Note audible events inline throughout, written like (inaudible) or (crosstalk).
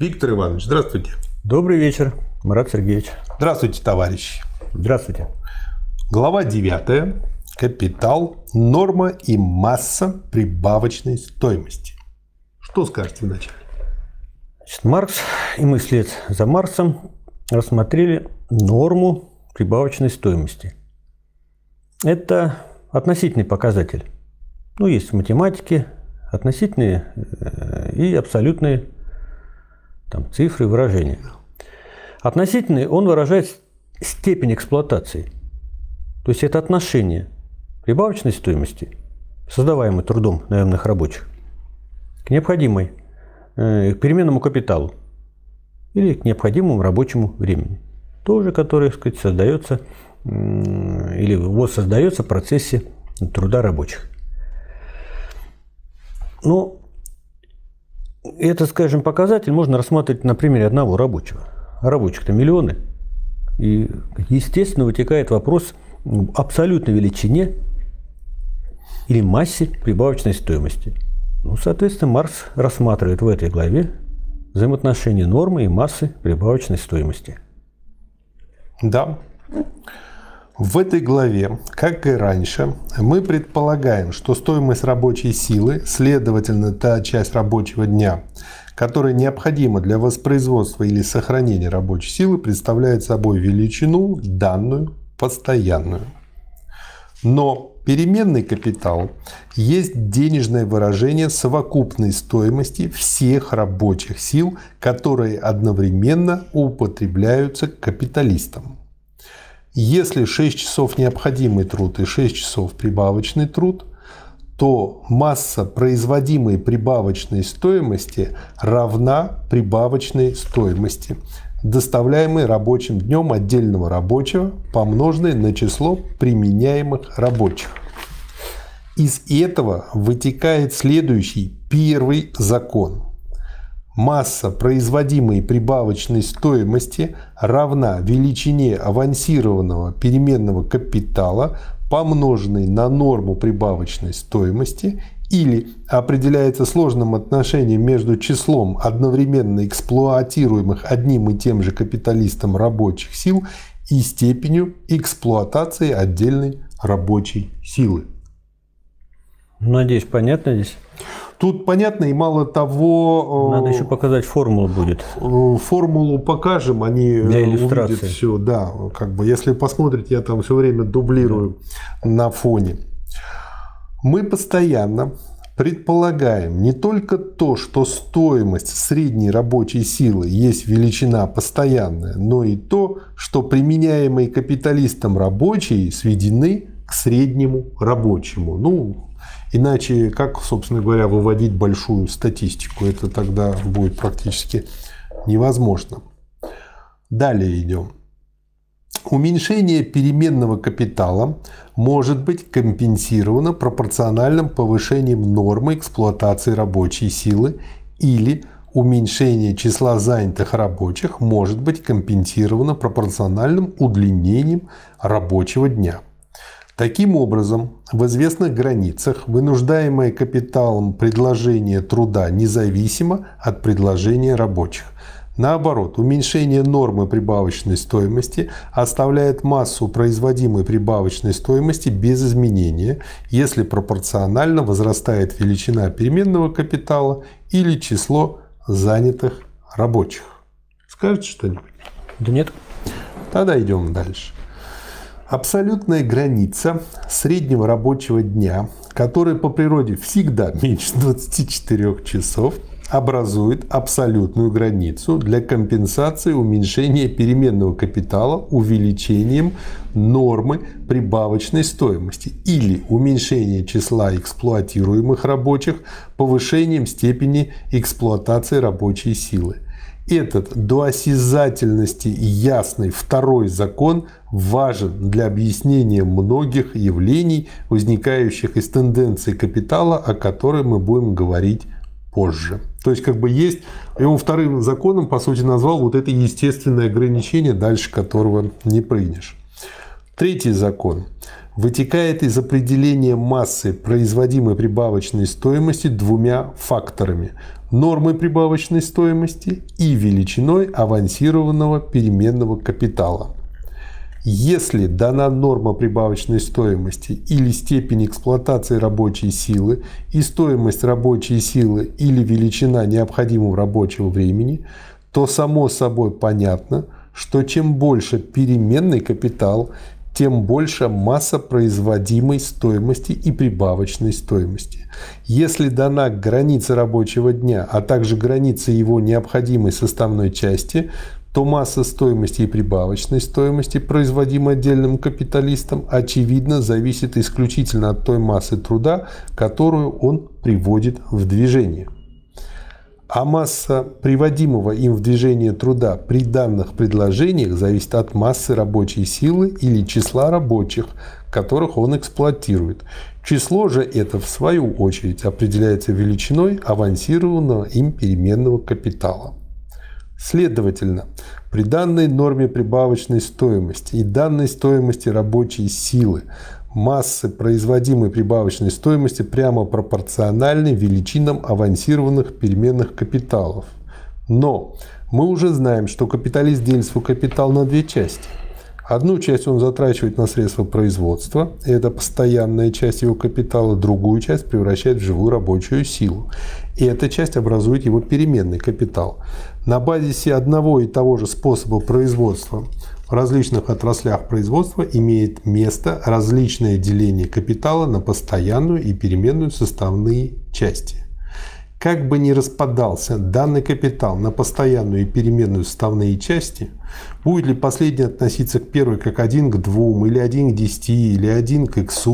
Виктор Иванович, здравствуйте. Добрый вечер, Марат Сергеевич. Здравствуйте, товарищи. Здравствуйте. Глава 9. Капитал, норма и масса прибавочной стоимости. Что скажете вначале? Значит, Маркс и мы вслед за Марксом рассмотрели норму прибавочной стоимости. Это относительный показатель. Ну, есть в математике относительные э, и абсолютные там, цифры, выражения. Относительный он выражает степень эксплуатации. То есть это отношение прибавочной стоимости, создаваемой трудом наемных рабочих, к необходимой, э, к переменному капиталу или к необходимому рабочему времени. Тоже, которое, сказать, создается или воссоздается в процессе труда рабочих. Ну, это, скажем, показатель можно рассматривать на примере одного рабочего. рабочих-то миллионы. И, естественно, вытекает вопрос об абсолютной величине или массе прибавочной стоимости. Ну, соответственно, Маркс рассматривает в этой главе взаимоотношения нормы и массы прибавочной стоимости. Да. В этой главе, как и раньше, мы предполагаем, что стоимость рабочей силы, следовательно, та часть рабочего дня, которая необходима для воспроизводства или сохранения рабочей силы, представляет собой величину данную, постоянную. Но переменный капитал есть денежное выражение совокупной стоимости всех рабочих сил, которые одновременно употребляются капиталистом. Если 6 часов необходимый труд и 6 часов прибавочный труд, то масса производимой прибавочной стоимости равна прибавочной стоимости, доставляемой рабочим днем отдельного рабочего, помноженной на число применяемых рабочих. Из этого вытекает следующий первый закон – масса производимой прибавочной стоимости равна величине авансированного переменного капитала, помноженной на норму прибавочной стоимости или определяется сложным отношением между числом одновременно эксплуатируемых одним и тем же капиталистом рабочих сил и степенью эксплуатации отдельной рабочей силы. Надеюсь, понятно здесь? Тут понятно, и мало того... Э, Надо еще показать формулу будет. Э, формулу покажем, они Для иллюстрации. увидят все. Да, как бы, если посмотрите, я там все время дублирую да. на фоне. Мы постоянно предполагаем не только то, что стоимость средней рабочей силы есть величина постоянная, но и то, что применяемые капиталистом рабочие сведены к среднему рабочему. Ну, Иначе как, собственно говоря, выводить большую статистику? Это тогда будет практически невозможно. Далее идем. Уменьшение переменного капитала может быть компенсировано пропорциональным повышением нормы эксплуатации рабочей силы или уменьшение числа занятых рабочих может быть компенсировано пропорциональным удлинением рабочего дня. Таким образом, в известных границах вынуждаемое капиталом предложение труда независимо от предложения рабочих. Наоборот, уменьшение нормы прибавочной стоимости оставляет массу производимой прибавочной стоимости без изменения, если пропорционально возрастает величина переменного капитала или число занятых рабочих. Скажете что-нибудь? Да нет. Тогда идем дальше. Абсолютная граница среднего рабочего дня, который по природе всегда меньше 24 часов, образует абсолютную границу для компенсации уменьшения переменного капитала увеличением нормы прибавочной стоимости или уменьшения числа эксплуатируемых рабочих повышением степени эксплуатации рабочей силы – этот до осязательности ясный второй закон важен для объяснения многих явлений, возникающих из тенденции капитала, о которой мы будем говорить позже. То есть, как бы есть, и он вторым законом, по сути, назвал вот это естественное ограничение, дальше которого не прыгнешь. Третий закон вытекает из определения массы производимой прибавочной стоимости двумя факторами нормой прибавочной стоимости и величиной авансированного переменного капитала. Если дана норма прибавочной стоимости или степень эксплуатации рабочей силы и стоимость рабочей силы или величина необходимого рабочего времени, то само собой понятно, что чем больше переменный капитал, тем больше масса производимой стоимости и прибавочной стоимости. Если дана граница рабочего дня, а также граница его необходимой составной части, то масса стоимости и прибавочной стоимости, производимой отдельным капиталистом, очевидно зависит исключительно от той массы труда, которую он приводит в движение а масса приводимого им в движение труда при данных предложениях зависит от массы рабочей силы или числа рабочих, которых он эксплуатирует. Число же это, в свою очередь, определяется величиной авансированного им переменного капитала. Следовательно, при данной норме прибавочной стоимости и данной стоимости рабочей силы массы производимой прибавочной стоимости прямо пропорциональны величинам авансированных переменных капиталов. Но мы уже знаем, что капиталист делит свой капитал на две части. Одну часть он затрачивает на средства производства, и это постоянная часть его капитала, другую часть превращает в живую рабочую силу. И эта часть образует его переменный капитал. На базисе одного и того же способа производства в различных отраслях производства имеет место различное деление капитала на постоянную и переменную составные части. Как бы ни распадался данный капитал на постоянную и переменную составные части, будет ли последний относиться к первой как 1 к 2, или 1 к 10, или 1 к x,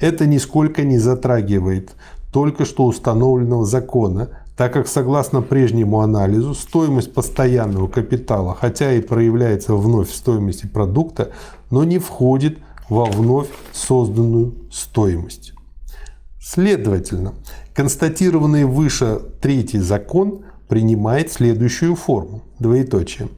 это нисколько не затрагивает только что установленного закона, так как согласно прежнему анализу стоимость постоянного капитала, хотя и проявляется вновь в стоимости продукта, но не входит во вновь созданную стоимость. Следовательно, констатированный выше третий закон принимает следующую форму. Двоеточие.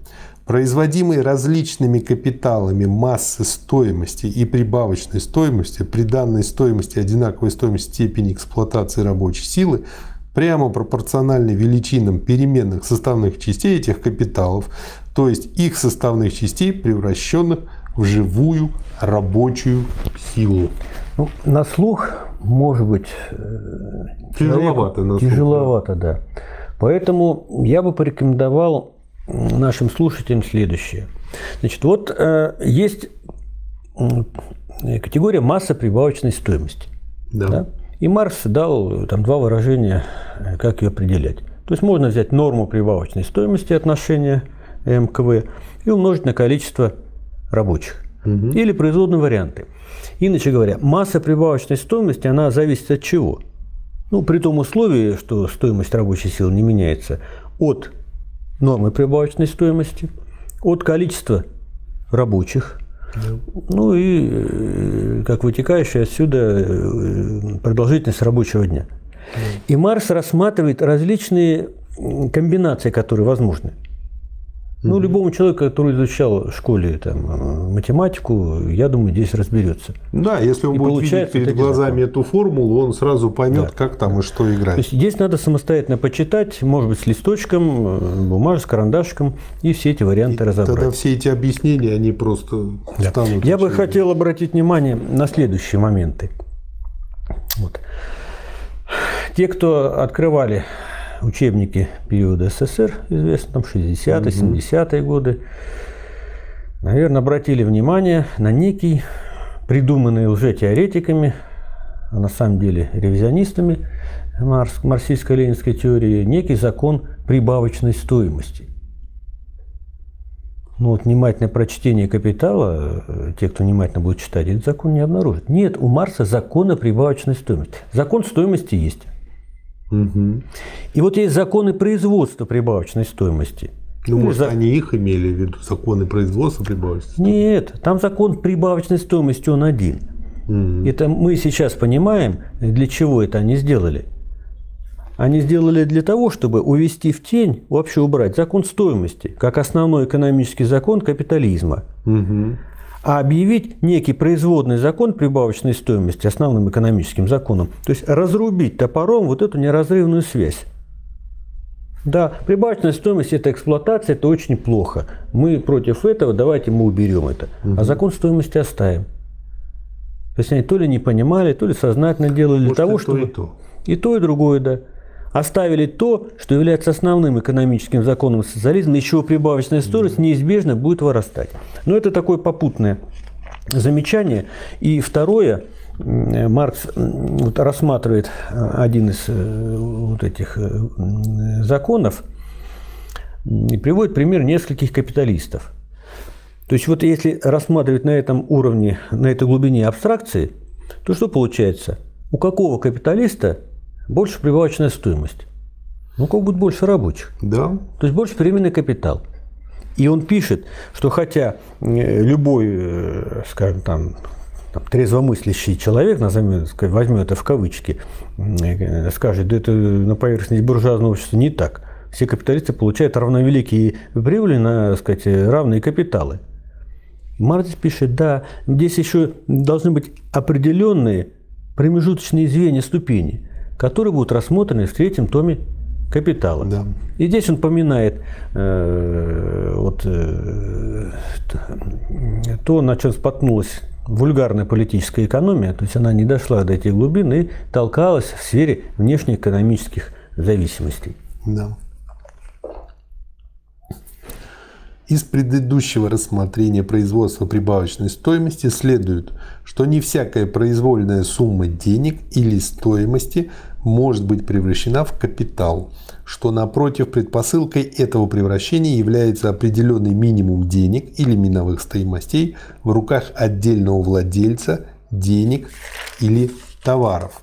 Производимые различными капиталами массы стоимости и прибавочной стоимости при данной стоимости одинаковой стоимости степени эксплуатации рабочей силы прямо пропорциональны величинам переменных составных частей этих капиталов, то есть их составных частей, превращенных в живую рабочую силу. Ну, на слух, может быть, э, тяжеловато. На тяжеловато, да. Поэтому я бы порекомендовал нашим слушателям следующее. Значит, вот э, есть категория масса прибавочной стоимости. Да. да? И Маркс дал там два выражения, э, как ее определять. То есть можно взять норму прибавочной стоимости отношения МКВ и умножить на количество рабочих. Угу. Или производные варианты. Иначе говоря, масса прибавочной стоимости, она зависит от чего? Ну, при том условии, что стоимость рабочей силы не меняется, от нормы прибавочной стоимости, от количества рабочих, ну и э, как вытекающая отсюда э, продолжительность рабочего дня. И Марс рассматривает различные комбинации, которые возможны. Ну, любому человеку, который изучал в школе там, математику, я думаю, здесь разберется. Да, если он и будет видеть перед глазами законы. эту формулу, он сразу поймет, да. как там и что играть. То есть здесь надо самостоятельно почитать, может быть, с листочком, э, бумажкой, с карандашком, и все эти варианты и разобрать. Тогда все эти объяснения, они просто да. станут... Я бы хотел обратить внимание на следующие моменты. Вот. Те, кто открывали учебники периода СССР, известно, там 60-е, 70-е годы, наверное, обратили внимание на некий, придуманный лжетеоретиками, а на самом деле ревизионистами марс, марксистско-ленинской теории, некий закон прибавочной стоимости. Ну вот внимательное прочтение «Капитала», э, те, кто внимательно будет читать, этот закон не обнаружит. Нет, у Марса закона прибавочной стоимости. Закон стоимости есть. Угу. И вот есть законы производства прибавочной стоимости. Ну, может, за... они их имели в виду, законы производства прибавочной стоимости? Нет, там закон прибавочной стоимости, он один. Угу. Это мы сейчас понимаем, для чего это они сделали. Они сделали для того, чтобы увести в тень, вообще убрать закон стоимости, как основной экономический закон капитализма. Угу а объявить некий производный закон прибавочной стоимости основным экономическим законом, то есть разрубить топором вот эту неразрывную связь Да, прибавочная стоимость – это эксплуатация, это очень плохо. Мы против этого, давайте мы уберем это. Угу. А закон стоимости оставим. То есть они то ли не понимали, то ли сознательно делали Может, для того, и чтобы... И то. и то, и другое, да. Оставили то, что является основным экономическим законом социализма, еще прибавочная стоимость неизбежно будет вырастать. Но это такое попутное замечание. И второе, Маркс вот рассматривает э, один из э, вот этих э, законов и приводит пример нескольких капиталистов. То есть вот если рассматривать на этом уровне, на этой глубине абстракции, то что получается? У какого капиталиста больше прибавочная стоимость? Ну, как будет больше рабочих. Да. То есть больше временный капитал. И он пишет, что хотя любой, скажем там, там, трезвомыслящий человек, назовем, возьмем это в кавычки, э, скажет, да это на поверхности буржуазного общества не так. Все капиталисты получают равновеликие прибыли на сказать, равные капиталы. Маркс пишет, да, здесь еще должны быть определенные промежуточные звенья ступени, которые будут рассмотрены в третьем томе капитала. Да. И здесь он поминает э, вот, э, то, на чем споткнулась вульгарная политическая экономия, то есть она не дошла до этих глубин и толкалась в сфере внешнеэкономических зависимостей. Да. Из предыдущего рассмотрения производства прибавочной стоимости следует, что не всякая произвольная сумма денег или стоимости может быть превращена в капитал, что напротив предпосылкой этого превращения является определенный минимум денег или миновых стоимостей в руках отдельного владельца денег или товаров.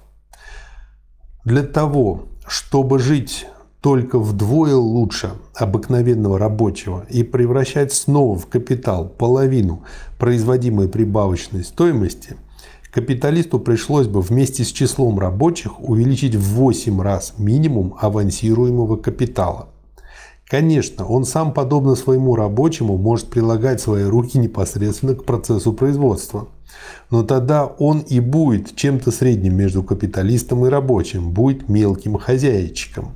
Для того, чтобы жить только вдвое лучше обыкновенного рабочего и превращать снова в капитал половину производимой прибавочной стоимости – капиталисту пришлось бы вместе с числом рабочих увеличить в 8 раз минимум авансируемого капитала. Конечно, он сам, подобно своему рабочему, может прилагать свои руки непосредственно к процессу производства. Но тогда он и будет чем-то средним между капиталистом и рабочим, будет мелким хозяйчиком.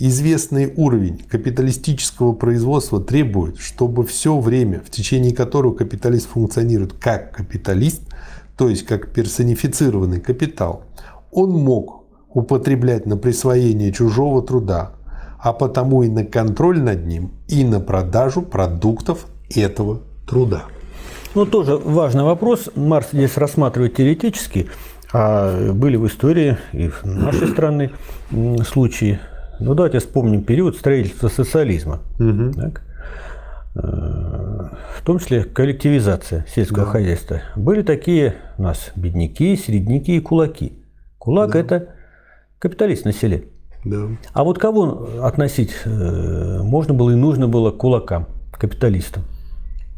Известный уровень капиталистического производства требует, чтобы все время, в течение которого капиталист функционирует как капиталист, то есть как персонифицированный капитал, он мог употреблять на присвоение чужого труда, а потому и на контроль над ним, и на продажу продуктов этого труда. Ну, тоже важный вопрос. Марс здесь рассматривает теоретически, а были в истории и в нашей страны случаи. Ну, давайте вспомним период строительства социализма. Угу. Так? в том числе коллективизация сельского да. хозяйства. Были такие у нас бедняки, середняки и кулаки. Кулак да. – это капиталист на селе. Да. А вот кого относить э, можно было и нужно было к кулакам, капиталистам?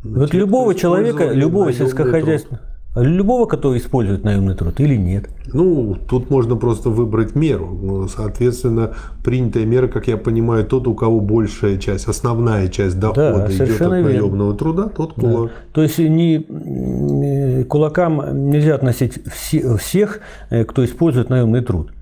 Ну, вот любого человека, любого сельскохозяйственного Любого, который использует наемный труд или нет? Ну, тут можно просто выбрать меру. Ну, соответственно, принятая мера, как я понимаю, тот, у кого большая часть, основная часть дохода да, идет от наемного верно. труда, тот кулак. Да. То есть не, кулакам нельзя относить все, всех, э, кто использует наемный труд.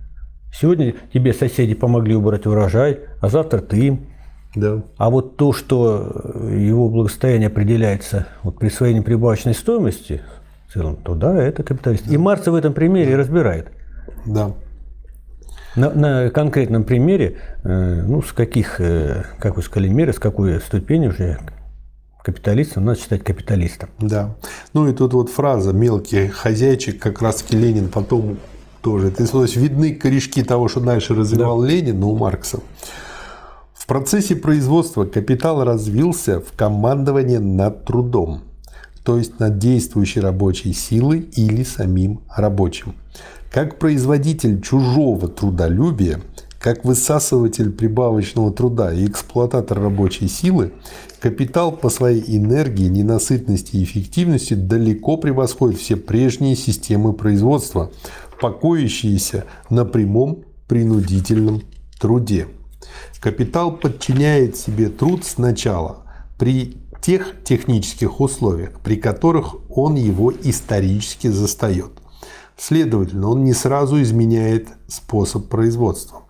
Сегодня тебе соседи помогли убрать урожай, а завтра ты им. Да. А вот то, что его благосостояние определяется вот, присвоением прибавочной стоимости, в целом, то да, это капиталист. Да. И Маркс в этом примере да. разбирает. Да. На, на конкретном примере, э, ну, с каких, э, как вы сказали, меры, с какой ступени уже капиталистом надо считать капиталистом. Да. Ну и тут вот фраза «мелкий хозяйчик», как раз таки Ленин потом тоже. То есть видны корешки того, что дальше развивал да. Ленин, но у Маркса. В процессе производства капитал развился в командование над трудом то есть над действующей рабочей силой или самим рабочим. Как производитель чужого трудолюбия, как высасыватель прибавочного труда и эксплуататор рабочей силы, капитал по своей энергии, ненасытности и эффективности далеко превосходит все прежние системы производства, покоящиеся на прямом принудительном труде. Капитал подчиняет себе труд сначала при тех технических условиях, при которых он его исторически застает. Следовательно, он не сразу изменяет способ производства.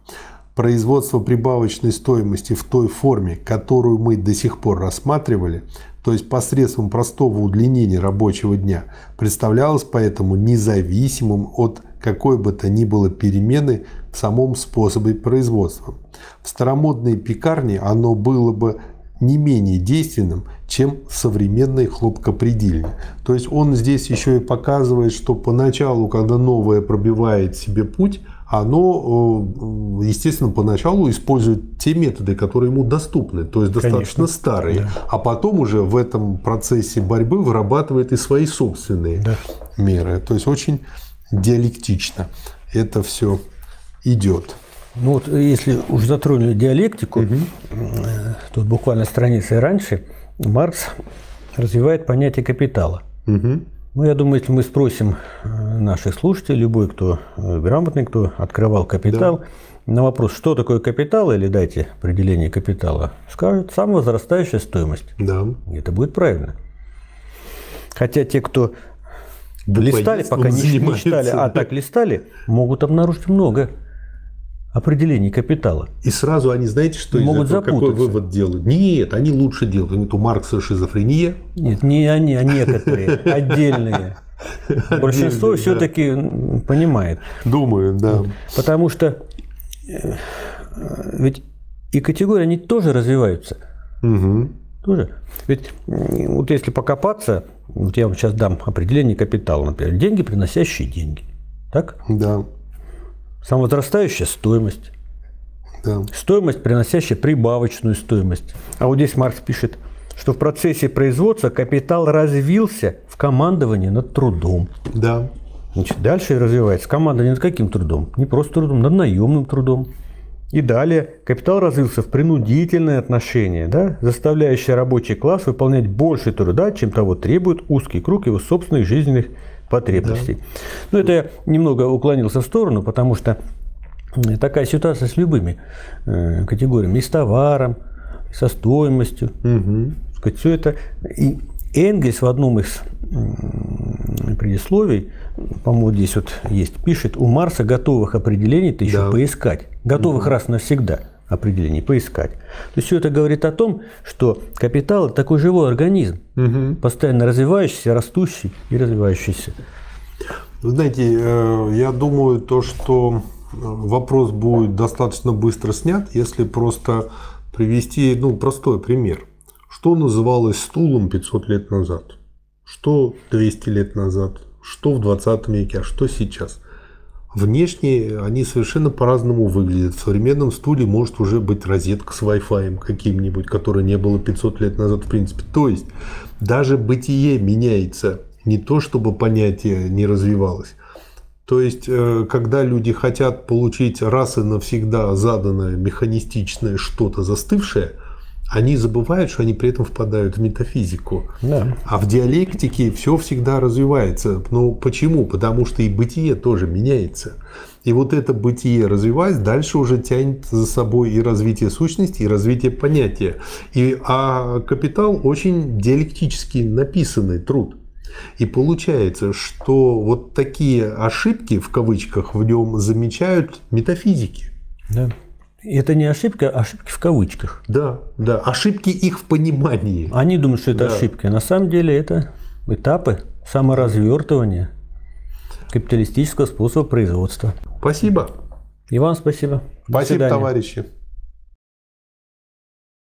производство прибавочной стоимости в той форме, которую мы до сих пор рассматривали, то есть посредством простого удлинения рабочего дня, представлялось поэтому независимым от какой бы то ни было перемены в самом способе производства. В старомодной пекарне оно было бы не менее действенным, чем современный хлопкопредельник. То есть он здесь еще и показывает, что поначалу, когда новое пробивает себе путь, оно, э, естественно, поначалу использует те методы, которые ему доступны, то есть достаточно Конечно. старые, да. а потом уже в этом процессе борьбы вырабатывает и свои собственные да. меры. То есть очень диалектично это все идет. Ну вот если уж затронули диалектику, угу. тут буквально страницы раньше Маркс развивает понятие капитала. Угу. Ну, я думаю, если мы спросим э, наших слушателей, любой, кто э, грамотный, кто открывал капитал, да. на вопрос, что такое капитал, или дайте определение капитала, скажут, самовозрастающая стоимость. Да. Это будет правильно. Хотя те, кто листали, пока не, не читали, а так листали, могут обнаружить много определений капитала. И сразу они, знаете, что Могут из этого, какой вывод делают? Нет, они лучше делают. Они, у Маркса шизофрения. Нет, не они, а некоторые, (laughs) отдельные. Большинство все-таки понимает. Думаю, да. Потому что э, ведь и категории, они тоже развиваются. Угу. Тоже. Ведь вот если покопаться, вот я вам сейчас дам определение капитала, например, деньги, приносящие деньги. Так? Да. Самовозрастающая стоимость. Да. Стоимость, приносящая прибавочную стоимость. А вот здесь Маркс пишет, что в процессе производства капитал развился в командовании над трудом. Да. Значит, дальше развивается командование над каким трудом? Не просто трудом, над наемным трудом. И далее капитал развился в принудительное отношение, да, заставляющее рабочий класс выполнять больше труда, чем того требует узкий круг его собственных жизненных потребностей. Да. Ну, это я немного уклонился в сторону, потому что такая ситуация с любыми э, категориями, и с товаром, и со стоимостью. Угу. Сказать, все это. И Энгельс в одном из предисловий, по-моему, здесь вот есть, пишет, у Марса готовых определений ты еще да. поискать. Готовых угу. раз навсегда определений поискать. То есть все это говорит о том, что капитал – это такой живой организм, угу. постоянно развивающийся, растущий и развивающийся. Вы знаете, э, я думаю, то, что э, вопрос будет достаточно быстро снят, если просто привести ну, простой пример. Что называлось стулом 500 лет назад? Что 200 лет назад? Что в 20 веке? А что сейчас? Внешне они совершенно по-разному выглядят. В современном стуле может уже быть розетка с Wi-Fi каким-нибудь, которой не было 500 лет назад в принципе. То есть даже бытие меняется. Не то, чтобы понятие не развивалось. То есть, э, когда люди хотят получить раз и навсегда заданное механистичное что-то застывшее – они забывают, что они при этом впадают в метафизику. Да. А в диалектике все всегда развивается. Ну почему? Потому что и бытие тоже меняется. И вот это бытие развиваясь, дальше уже тянет за собой и развитие сущности, и развитие понятия. И, а капитал очень диалектически написанный труд. И получается, что вот такие ошибки, в кавычках, в нем замечают метафизики. Да. Это не ошибка, а ошибки в кавычках. Да, да, ошибки их в понимании. Они думают, что это да. ошибки. На самом деле это этапы саморазвертывания капиталистического способа производства. Спасибо. И вам спасибо. Спасибо, товарищи.